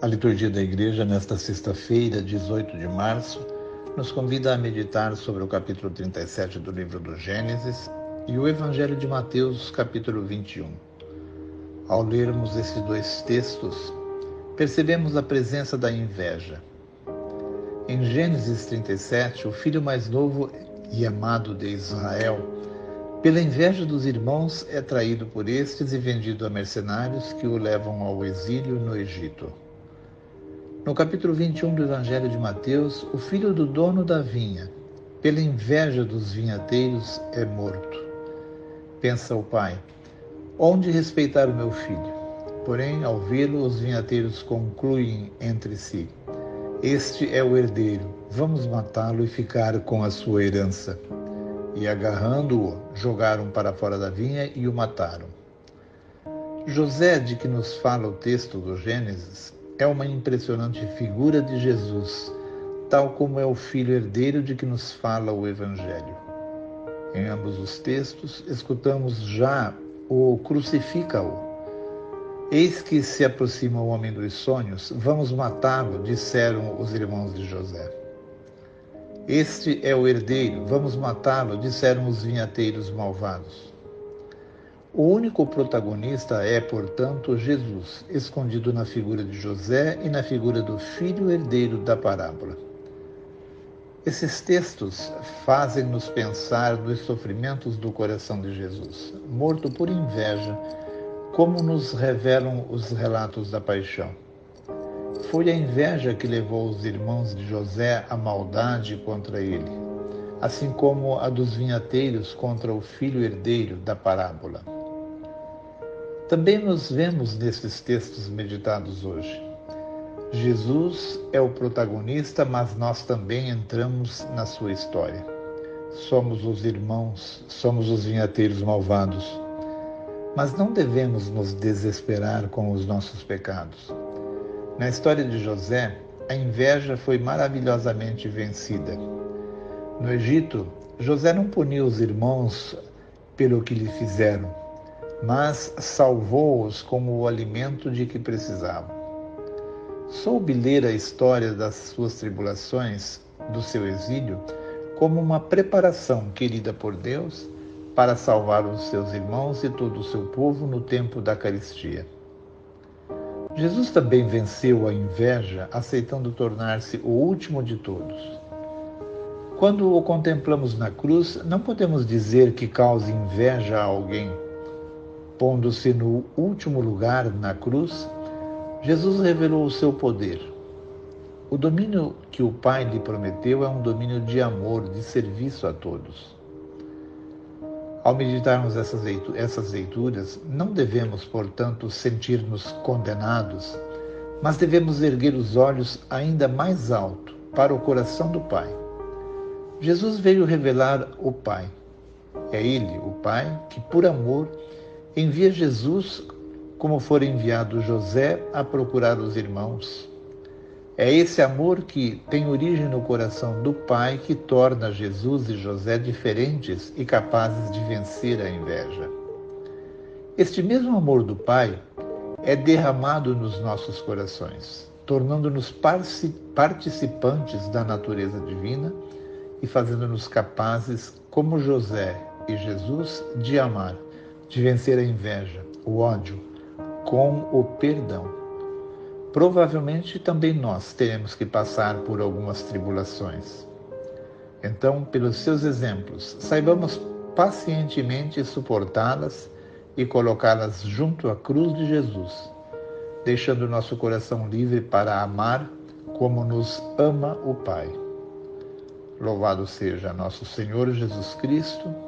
A liturgia da igreja, nesta sexta-feira, 18 de março, nos convida a meditar sobre o capítulo 37 do livro do Gênesis e o Evangelho de Mateus, capítulo 21. Ao lermos esses dois textos, percebemos a presença da inveja. Em Gênesis 37, o filho mais novo e amado de Israel, pela inveja dos irmãos, é traído por estes e vendido a mercenários que o levam ao exílio no Egito. No capítulo 21 do Evangelho de Mateus, o filho do dono da vinha, pela inveja dos vinhateiros, é morto. Pensa o pai: onde respeitar o meu filho? Porém, ao vê-lo, os vinhateiros concluem entre si: Este é o herdeiro, vamos matá-lo e ficar com a sua herança. E agarrando-o, jogaram para fora da vinha e o mataram. José, de que nos fala o texto do Gênesis, é uma impressionante figura de Jesus, tal como é o filho herdeiro de que nos fala o Evangelho. Em ambos os textos, escutamos já o crucifica-o. Eis que se aproxima o homem dos sonhos, vamos matá-lo, disseram os irmãos de José. Este é o herdeiro, vamos matá-lo, disseram os vinhateiros malvados. O único protagonista é, portanto, Jesus, escondido na figura de José e na figura do filho herdeiro da parábola. Esses textos fazem-nos pensar nos sofrimentos do coração de Jesus, morto por inveja, como nos revelam os relatos da paixão. Foi a inveja que levou os irmãos de José à maldade contra ele, assim como a dos vinhateiros contra o filho herdeiro da parábola. Também nos vemos nesses textos meditados hoje. Jesus é o protagonista, mas nós também entramos na sua história. Somos os irmãos, somos os vinhateiros malvados. Mas não devemos nos desesperar com os nossos pecados. Na história de José, a inveja foi maravilhosamente vencida. No Egito, José não puniu os irmãos pelo que lhe fizeram, mas salvou-os como o alimento de que precisavam. Soube ler a história das suas tribulações, do seu exílio, como uma preparação querida por Deus para salvar os seus irmãos e todo o seu povo no tempo da caristia. Jesus também venceu a inveja, aceitando tornar-se o último de todos. Quando o contemplamos na cruz, não podemos dizer que cause inveja a alguém Pondo-se no último lugar na cruz, Jesus revelou o seu poder. O domínio que o Pai lhe prometeu é um domínio de amor, de serviço a todos. Ao meditarmos essas leituras, não devemos, portanto, sentir-nos condenados, mas devemos erguer os olhos ainda mais alto para o coração do Pai. Jesus veio revelar o Pai. É Ele, o Pai, que por amor envia Jesus como for enviado José a procurar os irmãos. É esse amor que tem origem no coração do Pai que torna Jesus e José diferentes e capazes de vencer a inveja. Este mesmo amor do Pai é derramado nos nossos corações, tornando-nos participantes da natureza divina e fazendo-nos capazes, como José e Jesus, de amar de vencer a inveja, o ódio, com o perdão. Provavelmente também nós teremos que passar por algumas tribulações. Então, pelos seus exemplos, saibamos pacientemente suportá-las e colocá-las junto à cruz de Jesus, deixando nosso coração livre para amar como nos ama o Pai. Louvado seja nosso Senhor Jesus Cristo